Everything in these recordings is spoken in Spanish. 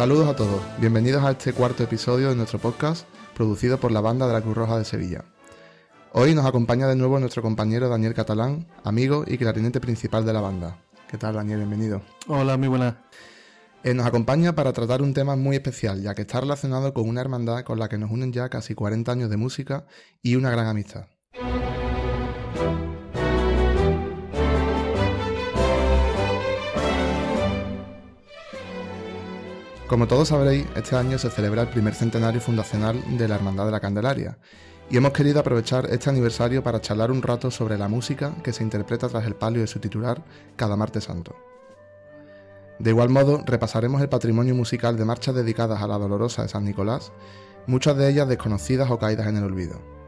Saludos a todos, bienvenidos a este cuarto episodio de nuestro podcast producido por la banda de la Cruz Roja de Sevilla. Hoy nos acompaña de nuevo nuestro compañero Daniel Catalán, amigo y clarinete principal de la banda. ¿Qué tal Daniel? Bienvenido. Hola, muy buenas. Eh, nos acompaña para tratar un tema muy especial, ya que está relacionado con una hermandad con la que nos unen ya casi 40 años de música y una gran amistad. Como todos sabréis, este año se celebra el primer centenario fundacional de la Hermandad de la Candelaria, y hemos querido aprovechar este aniversario para charlar un rato sobre la música que se interpreta tras el palio de su titular cada martes santo. De igual modo, repasaremos el patrimonio musical de marchas dedicadas a la Dolorosa de San Nicolás, muchas de ellas desconocidas o caídas en el olvido.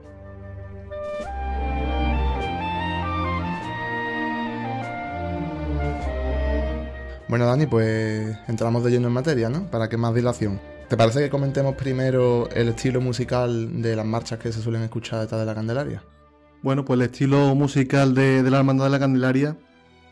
Bueno, Dani, pues entramos de lleno en materia, ¿no? Para que más dilación. ¿Te parece que comentemos primero el estilo musical de las marchas que se suelen escuchar detrás de la Candelaria? Bueno, pues el estilo musical de, la Hermandad de la Candelaria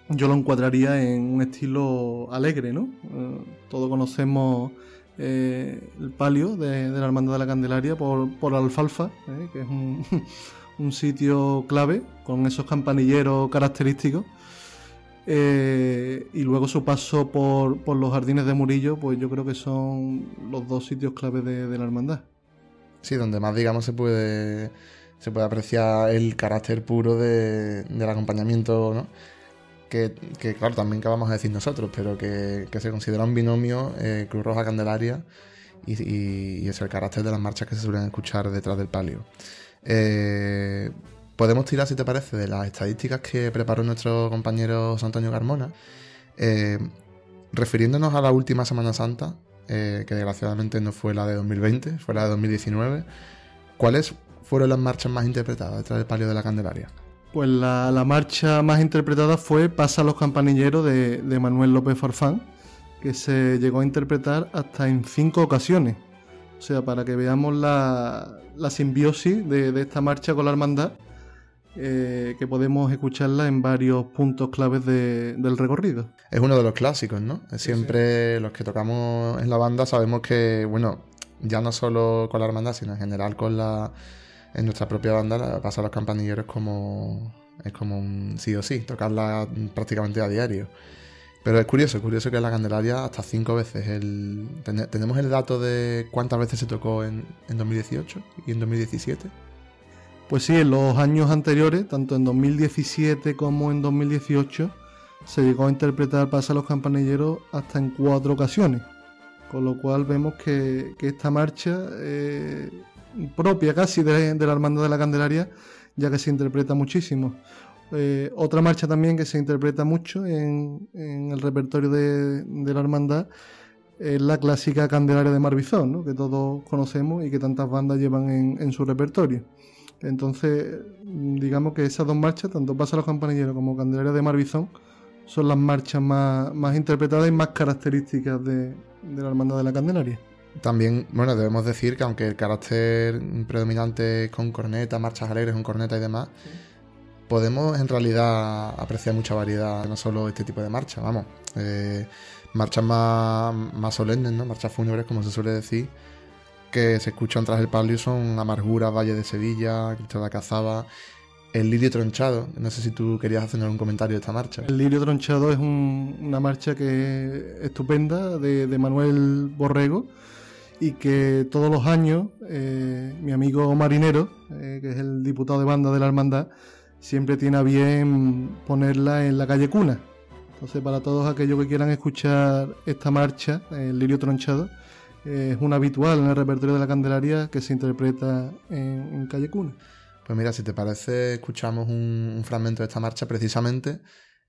yo lo encuadraría en un estilo alegre, ¿no? Eh, todos conocemos eh, el palio de, la Hermandad de la Candelaria por, por Alfalfa, ¿eh? que es un, un sitio clave con esos campanilleros característicos eh, y luego su paso por, los jardines de Murillo, pues yo creo que son los dos sitios claves de, la hermandad. Sí, donde más, digamos, se puede, se puede apreciar el carácter puro del acompañamiento, ¿no? Que, claro, también que vamos a decir nosotros, pero que, se considera un binomio eh, Cruz Roja Candelaria y, es el carácter de las marchas que se suelen escuchar detrás del palio. Eh, podemos tirar, si te parece, de las estadísticas que preparó nuestro compañero Antonio Carmona, eh, refiriéndonos a la última Semana Santa, eh, que desgraciadamente no fue la de 2020, fue la de 2019. ¿Cuáles fueron las marchas más interpretadas detrás del palio de la Candelaria? Pues la, marcha más interpretada fue Pasa los campanilleros de, Manuel López Farfán, que se llegó a interpretar hasta en cinco ocasiones. O sea, para que veamos la, simbiosis de, esta marcha con la hermandad eh, que podemos escucharla en varios puntos claves del recorrido. Es uno de los clásicos, ¿no? Siempre los que tocamos en la banda sabemos que, bueno, ya no solo con la hermandad, sino en general con la en nuestra propia banda la pasa a los campanilleros como es como un sí o sí, tocarla prácticamente a diario. Pero es curioso, es curioso que en la Candelaria hasta cinco veces. El, tenemos el dato de cuántas veces se tocó en, en 2018 y en 2017. Pues sí, en los años anteriores, tanto en 2017 como en 2018, se llegó a interpretar Pasa los campanilleros hasta en cuatro ocasiones. Con lo cual vemos que, esta marcha, eh, propia casi de, la Hermandad de la Candelaria, ya que se interpreta muchísimo. Eh, otra marcha también que se interpreta mucho en, el repertorio de, la Hermandad es la clásica Candelaria de Marbizón, que todos conocemos y que tantas bandas llevan en su repertorio. Entonces, digamos que esas dos marchas, tanto Pasa los Campanilleros como Candelaria de Marbizón, son las marchas más, interpretadas y más características de, la Hermandad de la Candelaria. También, bueno, debemos decir que aunque el carácter predominante es con corneta, marchas alegres con corneta y demás, podemos en realidad apreciar mucha variedad, no solo este tipo de marchas, vamos. Eh, marchas más, más solemnes, ¿no? Marchas fúnebres, como se suele decir que se escuchan tras el palio son Amargura, Valle de Sevilla, Cristo de la Cazaba, el Lirio Tronchado. No sé si tú querías hacer algún comentario de esta marcha. El Lirio Tronchado es una marcha que es estupenda de, Manuel Borrego y que todos los años eh, mi amigo Marinero, eh, que es el diputado de banda de la hermandad, siempre tiene a bien ponerla en la calle Cuna. Entonces, para todos aquellos que quieran escuchar esta marcha, el Lirio Tronchado, es un habitual en el repertorio de la Candelaria que se interpreta en, Calle Cuna. Pues mira, si te parece, escuchamos un, fragmento de esta marcha precisamente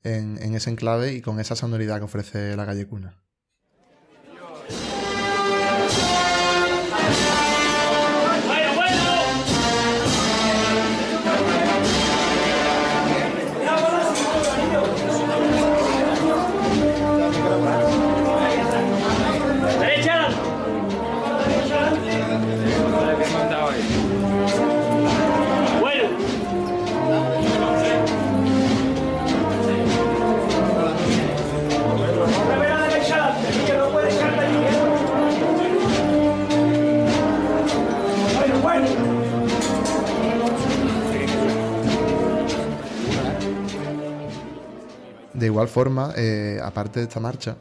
en, en ese enclave y con esa sonoridad que ofrece la Calle Cuna. Forma, eh, aparte de esta marcha,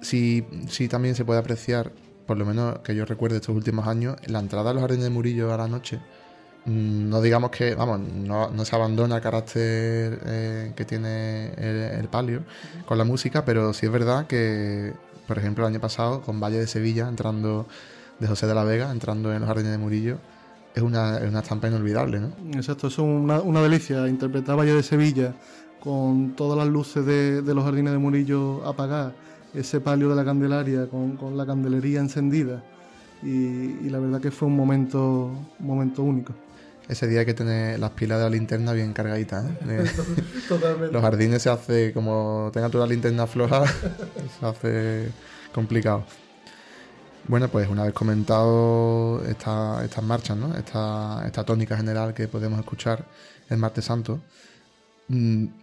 sí, sí también se puede apreciar, por lo menos que yo recuerde estos últimos años, la entrada a los jardines de Murillo a la noche. Mm, No digamos que, vamos, no, no se abandona el carácter eh, que tiene el, palio con la música, pero sí es verdad que, por ejemplo, el año pasado, con Valle de Sevilla, entrando de José de la Vega, entrando en los jardines de Murillo, es una, es una estampa inolvidable, ¿no? Exacto, es una, una delicia. Interpretar Valle de Sevilla con todas las luces de, de los jardines de Murillo apagadas, ese palio de la Candelaria con, con la candelería encendida. Y, y la verdad que fue un momento, un momento único. Ese día hay que tener las pilas de la linterna bien cargaditas, ¿eh? Totalmente. los jardines se hace, como tenga toda la linterna floja, se hace complicado. Bueno, pues una vez comentado esta- estas marchas, ¿no? Esta, esta tónica general que podemos escuchar el martes santo,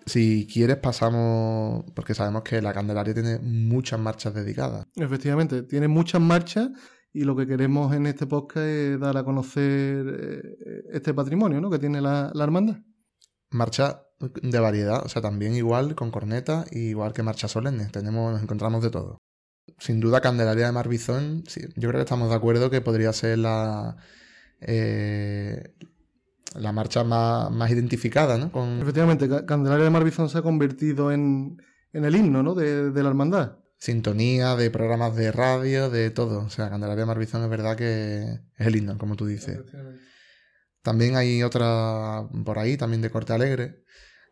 si quieres pasamos, porque sabemos que la Candelaria tiene muchas marchas dedicadas. Efectivamente, tiene muchas marchas y lo que queremos en este podcast es dar a conocer eh, este patrimonio ¿no? que tiene la, la hermandad. Marchas de variedad, o sea, también igual con corneta, igual que marchas solemnes, tenemos, nos encontramos de todo. Sin duda, Candelaria de Marbizón, sí, yo creo que estamos de acuerdo que podría ser la, eh, la marcha más, más identificada, ¿no? Con Efectivamente, Ca- Candelaria de Marbizón se ha convertido en, en el himno ¿no? de, de la hermandad. sintonía de programas de radio, de todo. O sea, Candelaria de Marbizón es verdad que es el himno, como tú dices. También hay otra por ahí, también de corte alegre,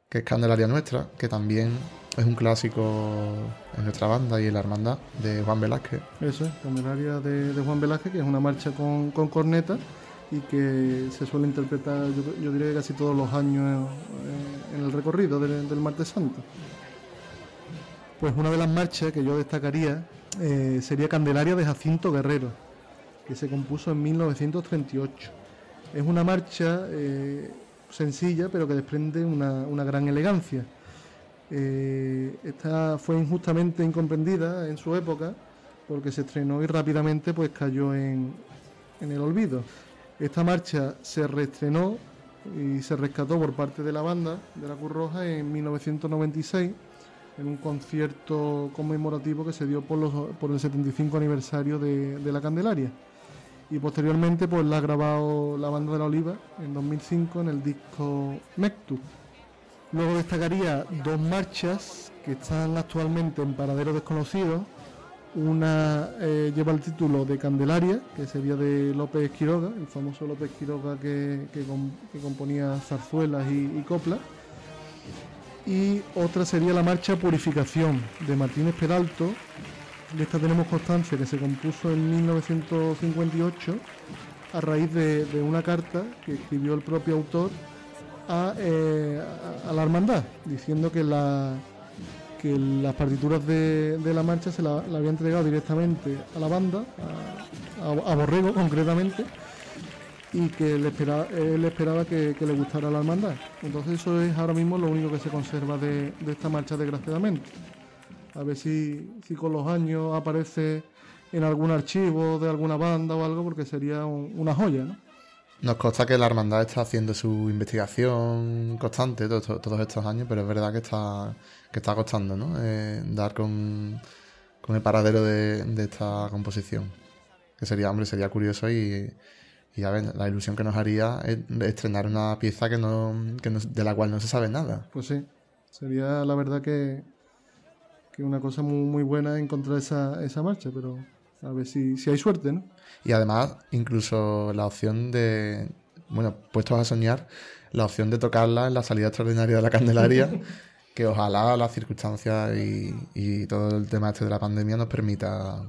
que es Candelaria Nuestra, que también es un clásico en nuestra banda y en la hermandad de Juan Velázquez. Eso es, Candelaria de, de Juan Velázquez, que es una marcha con, con corneta y que se suele interpretar, yo, diría que casi todos los años eh, en el recorrido del, del Martes Santo. Pues una de las marchas que yo destacaría eh, sería Candelaria de Jacinto Guerrero, que se compuso en 1938. Es una marcha eh, sencilla, pero que desprende una, gran elegancia. Esta fue injustamente incomprendida en su época porque se estrenó y rápidamente pues cayó en el olvido. Esta marcha se reestrenó y se rescató por parte de la banda de la Cruz Roja en 1996 en un concierto conmemorativo que se dio por, el 75 aniversario de, la Candelaria. Y posteriormente pues la ha grabado la banda de la Oliva en 2005 en el disco Mectu. Luego destacaría dos marchas que están actualmente en paradero desconocido. Una eh, lleva el título de Candelaria, que sería de López Quiroga, el famoso López Quiroga que, que com- que componía zarzuelas y, coplas. Y otra sería la marcha Purificación de Martínez Peralto. De esta tenemos constancia que se compuso en 1958 a raíz de, una carta que escribió el propio autor a, eh, la hermandad, diciendo que, la, que las partituras de, la marcha se la, había entregado directamente a la banda, a, Borrego concretamente, y que él esperaba, él esperaba que, le gustara la hermandad. Entonces eso es ahora mismo lo único que se conserva de, esta marcha, desgraciadamente. A ver si, si con los años aparece en algún archivo de alguna banda o algo, porque sería un- una joya, ¿no? Nos consta que la hermandad está haciendo su investigación constante to- to- todos estos años, pero es verdad que está, que está costando, ¿no? Eh, dar con, con el paradero de, de esta composición. Que sería, hombre, sería curioso y, y a ver, la ilusión que nos haría es estrenar una pieza que no, que no- de la cual no se sabe nada. Pues sí, sería la verdad que, que una cosa muy, muy buena encontrar esa, esa marcha, pero a ver si, si hay suerte, ¿no? Y además, incluso la opción de, bueno, puestos a soñar, la opción de tocarla en la salida extraordinaria de la Candelaria, que ojalá las circunstancias y, y todo el tema este de la pandemia nos permita,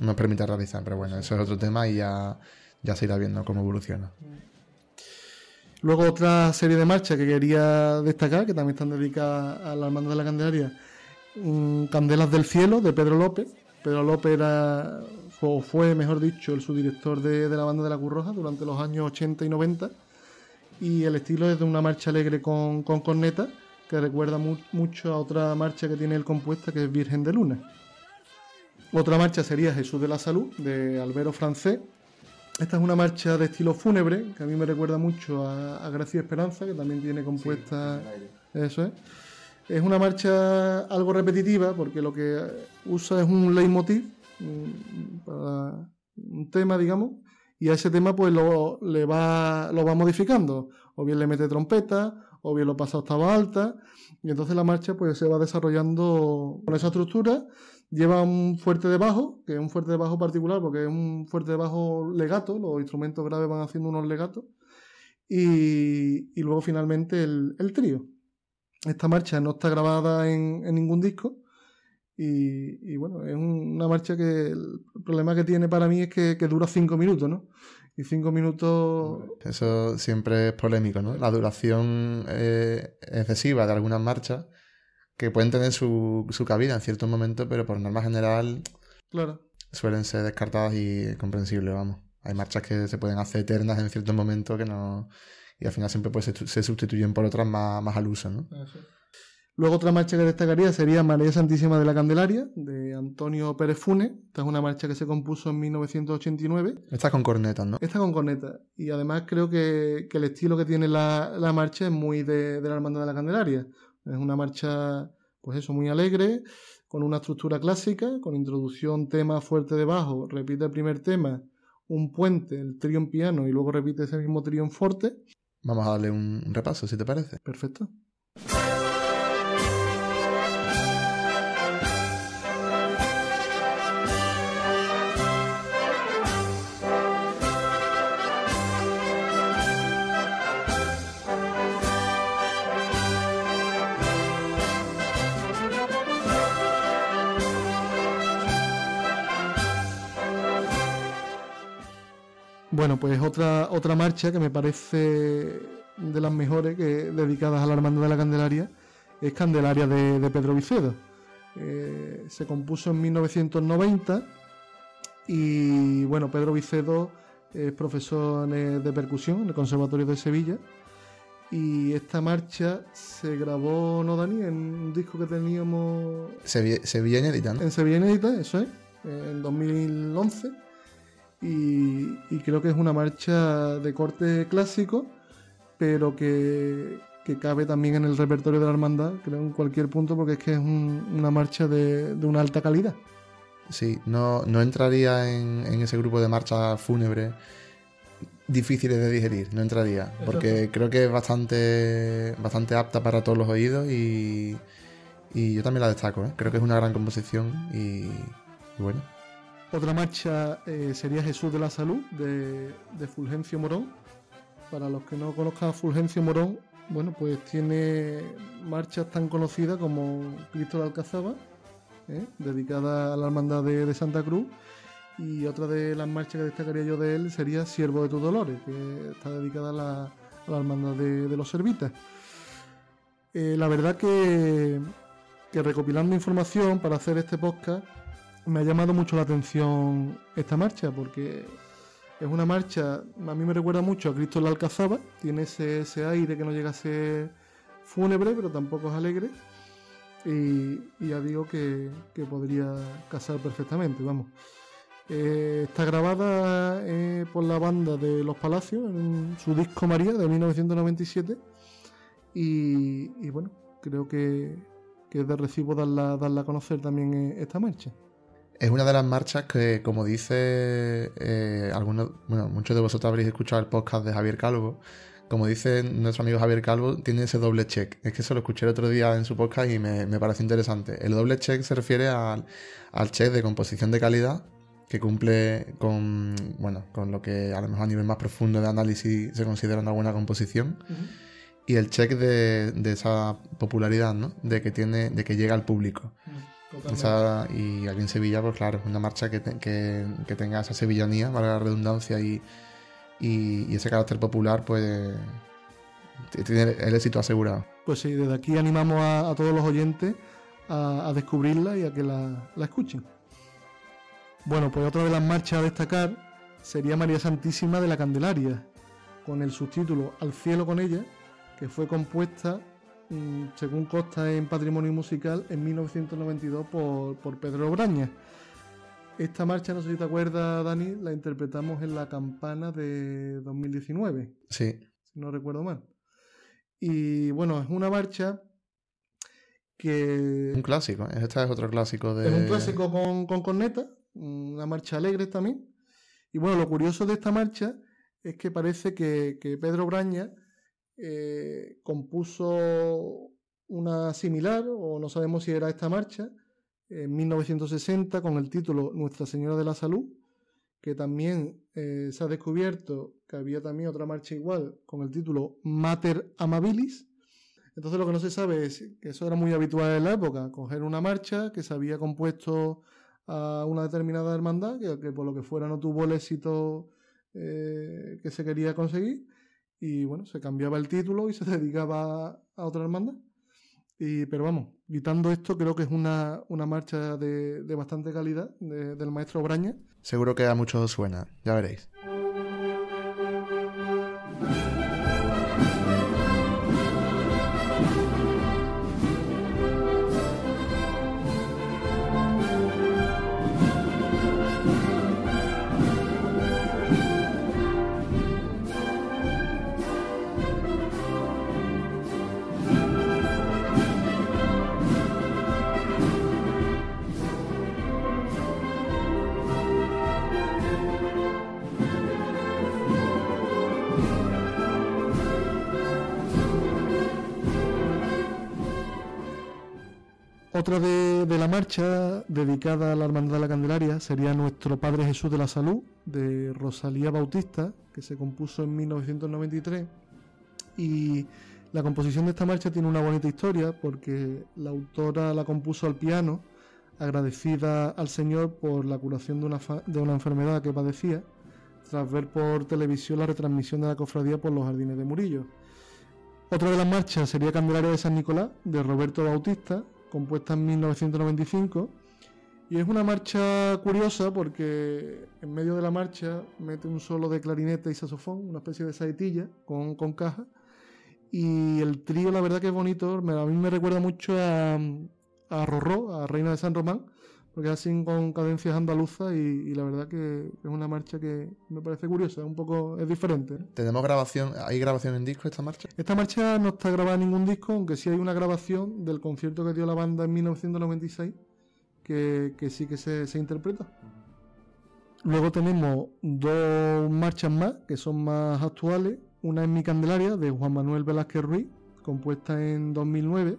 nos permita realizar. Pero bueno, eso es otro tema y ya, ya se irá viendo cómo evoluciona. Luego otra serie de marchas que quería destacar, que también están dedicadas a la hermandad de la Candelaria, Candelas del Cielo, de Pedro López. Pedro López era, o fue, mejor dicho, el subdirector de, de la banda de la Cruz Roja durante los años 80 y 90. Y el estilo es de una marcha alegre con, con corneta, que recuerda mu- mucho a otra marcha que tiene él compuesta, que es Virgen de Luna. Otra marcha sería Jesús de la Salud, de Albero Francés. Esta es una marcha de estilo fúnebre, que a mí me recuerda mucho a, a Gracia y Esperanza, que también tiene compuesta... Eso es. Es una marcha algo repetitiva porque lo que usa es un leitmotiv para un tema, digamos, y a ese tema pues lo, le va, lo va modificando. O bien le mete trompeta, o bien lo pasa a octava alta, y entonces la marcha pues se va desarrollando con esa estructura. Lleva un fuerte de bajo, que es un fuerte de bajo particular porque es un fuerte de bajo legato, los instrumentos graves van haciendo unos legatos, y, y luego finalmente el, trío. Esta marcha no está grabada en, en ningún disco, y, bueno, es una marcha que el problema que tiene para mí es que, dura cinco minutos, ¿no? Y cinco minutos... Eso siempre es polémico, ¿no? La duración eh, excesiva de algunas marchas que pueden tener su, su cabida en ciertos momentos, pero por norma general claro. suelen ser descartadas y comprensibles, vamos. Hay marchas que se pueden hacer eternas en ciertos momentos que no... Y al final siempre pues, se, sustituyen por otras más, más al uso, ¿no? Luego otra marcha que destacaría sería María Santísima de la Candelaria, de Antonio Pérez Fune. Esta es una marcha que se compuso en 1989. Esta con cornetas, ¿no? Esta con cornetas. Y además creo que, el estilo que tiene la, marcha es muy de, la Hermandad de la Candelaria. Es una marcha, pues eso, muy alegre, con una estructura clásica, con introducción, tema fuerte de bajo, repite el primer tema, un puente, el trío en piano y luego repite ese mismo trío en forte. Vamos a darle un repaso, si te parece. Perfecto. Bueno, pues otra, otra marcha que me parece de las mejores que, dedicadas a la Hermandad de la Candelaria es Candelaria de, Pedro Vicedo. Eh, se compuso en 1990 y bueno, Pedro Vicedo es profesor de percusión en el Conservatorio de Sevilla y esta marcha se grabó, ¿no, Dani? En un disco que teníamos... Sevilla, Sevilla Inédita, ¿no? En Sevilla Inédita, eso es, en 2011 y, creo que es una marcha de corte clásico, pero que, cabe también en el repertorio de la hermandad, creo en cualquier punto, porque es que es una marcha de, una alta calidad. Sí, no, no entraría en, ese grupo de marchas fúnebres difíciles de digerir, no entraría, porque creo que es bastante, bastante apta para todos los oídos y, yo también la destaco, ¿eh? creo que es una gran composición y bueno. Otra marcha eh, sería Jesús de la Salud, de, Fulgencio Morón. Para los que no conozcan a Fulgencio Morón, bueno, pues tiene marchas tan conocidas como Cristo de Alcazaba, ¿eh? dedicada a la hermandad de, Santa Cruz. Y otra de las marchas que destacaría yo de él sería Siervo de tus Dolores, que está dedicada a la, hermandad de, los Servitas. Eh, la verdad que recopilando información para hacer este podcast, me ha llamado mucho la atención esta marcha porque es una marcha, a mí me recuerda mucho a Cristo la Alcazaba, tiene ese, aire que no llega a ser fúnebre, pero tampoco es alegre. Y, ya digo que, podría casar perfectamente, vamos. Eh, está grabada eh, por la banda de Los Palacios en su disco María de 1997 y, bueno, creo que, es de recibo darla, darla a conocer también eh, esta marcha. Es una de las marchas que, como dice eh, algunos, bueno, muchos de vosotros habréis escuchado el podcast de Javier Calvo. Como dice nuestro amigo Javier Calvo, tiene ese doble check. Es que se lo escuché el otro día en su podcast y me, me parece interesante. El doble check se refiere al, check de composición de calidad, que cumple con, bueno, con lo que a lo mejor a nivel más profundo de análisis se considera una buena composición. Y el check de, esa popularidad, ¿no? De que tiene, de que llega al público y aquí en Sevilla, pues claro, una marcha que, tenga esa sevillanía, valga la redundancia, y, ese carácter popular, pues tiene el éxito asegurado. Pues sí, desde aquí animamos a, todos los oyentes a, descubrirla y a que la, la, escuchen. Bueno, pues otra de las marchas a destacar sería María Santísima de la Candelaria, con el subtítulo Al cielo con ella, que fue compuesta según consta en Patrimonio Musical, en 1992 por, Pedro Braña. Esta marcha, no sé si te acuerdas, Dani, la interpretamos en la campana de 2019. Sí. Si no recuerdo mal. Y bueno, es una marcha que... Un clásico, ¿eh? este es otro clásico de... Es un clásico con, con corneta, una marcha alegre también. Y bueno, lo curioso de esta marcha es que parece que, Pedro Braña eh, compuso una similar, o no sabemos si era esta marcha, en 1960 con el título Nuestra Señora de la Salud, que también eh, se ha descubierto que había también otra marcha igual con el título Mater Amabilis. Entonces lo que no se sabe es que eso era muy habitual en la época, coger una marcha que se había compuesto a una determinada hermandad, que, por lo que fuera no tuvo el éxito eh, que se quería conseguir, y bueno, se cambiaba el título y se dedicaba a otra hermandad. Y, pero vamos, quitando esto, creo que es una, marcha de, bastante calidad del maestro Braña. Seguro que a muchos suena, ya veréis. Otra de, la marcha dedicada a la Hermandad de la Candelaria sería Nuestro Padre Jesús de la Salud, de Rosalía Bautista, que se compuso en 1993. Y la composición de esta marcha tiene una bonita historia porque la autora la compuso al piano, agradecida al Señor por la curación de una, de una enfermedad que padecía, tras ver por televisión la retransmisión de la cofradía por los jardines de Murillo. Otra de las marchas sería Candelaria de San Nicolás, de Roberto Bautista, compuesta en 1995. Y es una marcha curiosa porque en medio de la marcha mete un solo de clarinete y saxofón, una especie de saetilla con, con caja. Y el trío, la verdad que es bonito, a mí me recuerda mucho a, a Rorró, a Reina de San Román, porque así con cadencias andaluzas y, la verdad que es una marcha que me parece curiosa, un poco es diferente. ¿Tenemos grabación, hay grabación en disco esta marcha? Esta marcha no está grabada en ningún disco, aunque sí hay una grabación del concierto que dio la banda en 1996 que, sí que se, se interpreta. Luego tenemos dos marchas más que son más actuales. Una es Mi Candelaria de Juan Manuel Velázquez Ruiz, compuesta en 2009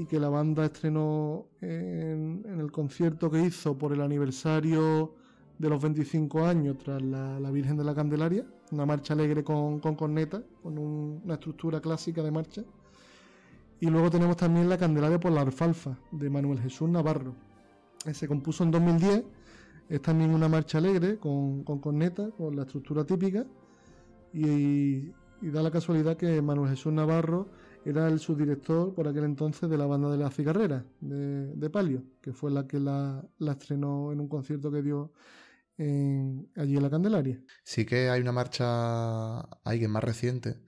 y que la banda estrenó en, el concierto que hizo por el aniversario de los 25 años tras la, Virgen de la Candelaria, una marcha alegre con, con corneta, con una estructura clásica de marcha. Y luego tenemos también la Candelaria por la Alfalfa, de Manuel Jesús Navarro. Se compuso en 2010, es también una marcha alegre con, con corneta, con la estructura típica, y, y da la casualidad que Manuel Jesús Navarro era el subdirector por aquel entonces de la banda de la cigarrera de, Palio, que fue la que la, estrenó en un concierto que dio allí en la Candelaria. Sí que hay una marcha, alguien más reciente,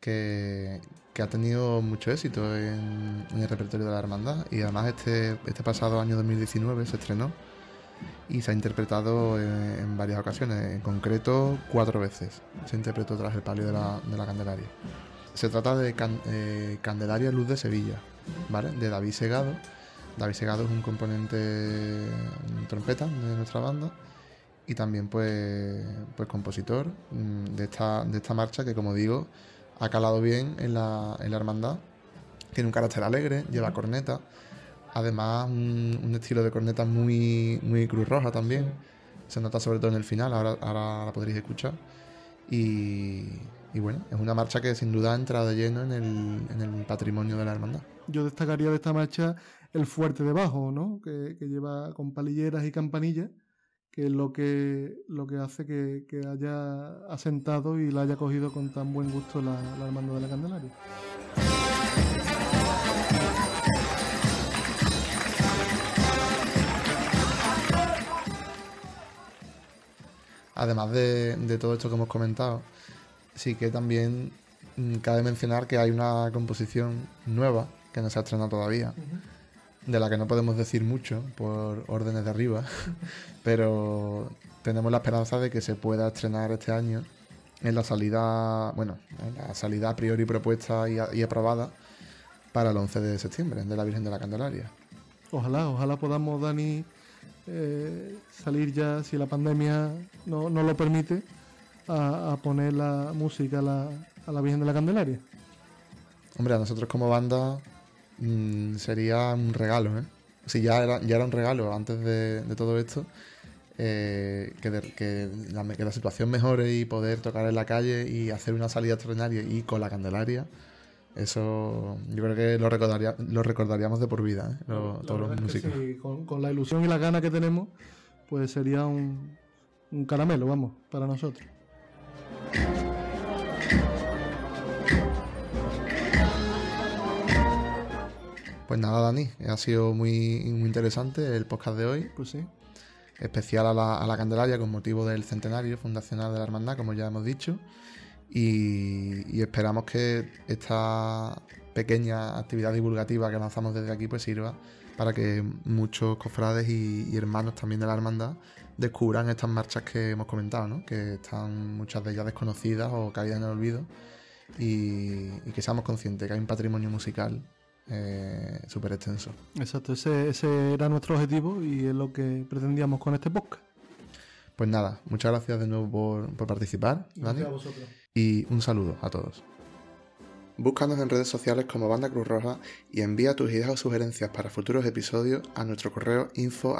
que, ha tenido mucho éxito en, el repertorio de la hermandad y además este, este pasado año 2019 se estrenó y se ha interpretado en, varias ocasiones, en concreto cuatro veces se interpretó tras el palio de la, de la Candelaria. Se trata de eh, Candelaria Luz de Sevilla, ¿vale? De David Segado. David Segado es un componente trompeta de nuestra banda y también pues, pues compositor mm, de esta, de esta marcha que como digo ha calado bien en la, en la hermandad. Tiene un carácter alegre, lleva corneta, además un, estilo de corneta muy, muy cruz roja también. Se nota sobre todo en el final, ahora, ahora la podréis escuchar. Y, y bueno, es una marcha que sin duda ha entrado de lleno en el, patrimonio de la hermandad. Yo destacaría de esta marcha el fuerte de bajo, ¿no? Que, lleva con palilleras y campanillas, que es lo que, lo que hace que, haya asentado y la haya cogido con tan buen gusto la, la hermandad de la Candelaria. Además de, de todo esto que hemos comentado, sí que también mm, cabe mencionar que hay una composición nueva que no se ha estrenado todavía, de la que no podemos decir mucho por órdenes de arriba, pero tenemos la esperanza de que se pueda estrenar este año en la salida, bueno, en la salida a priori propuesta y, aprobada para el 11 de septiembre, de la Virgen de la Candelaria. Ojalá, ojalá podamos, Dani, eh, salir ya, si la pandemia no, no lo permite, a, poner la música a la, a la, Virgen de la Candelaria. Hombre, a nosotros como banda mm, sería un regalo, ¿eh? Si ya era, ya era un regalo antes de, todo esto, eh, que, la, situación mejore y poder tocar en la calle y hacer una salida extraordinaria y con la Candelaria, eso yo creo que lo, recordaría, lo recordaríamos de por vida, ¿eh? todos los músicos. con, la ilusión y la gana que tenemos, pues sería un, un caramelo, vamos, para nosotros. Pues nada, Dani, ha sido muy, interesante el podcast de hoy. Pues sí. Especial a la, Candelaria con motivo del centenario fundacional de la Hermandad, como ya hemos dicho. Y, esperamos que esta pequeña actividad divulgativa que lanzamos desde aquí pues sirva para que muchos cofrades y, hermanos también de la hermandad descubran estas marchas que hemos comentado, ¿no? que están muchas de ellas desconocidas o caídas en el olvido y, y que seamos conscientes que hay un patrimonio musical eh, súper extenso. Exacto, ese, era nuestro objetivo y es lo que pretendíamos con este podcast. Pues nada, muchas gracias de nuevo por, participar, Gracias a vosotros. Y un saludo a todos. Búscanos en redes sociales como Banda Cruz Roja y envía tus ideas o sugerencias para futuros episodios a nuestro correo info.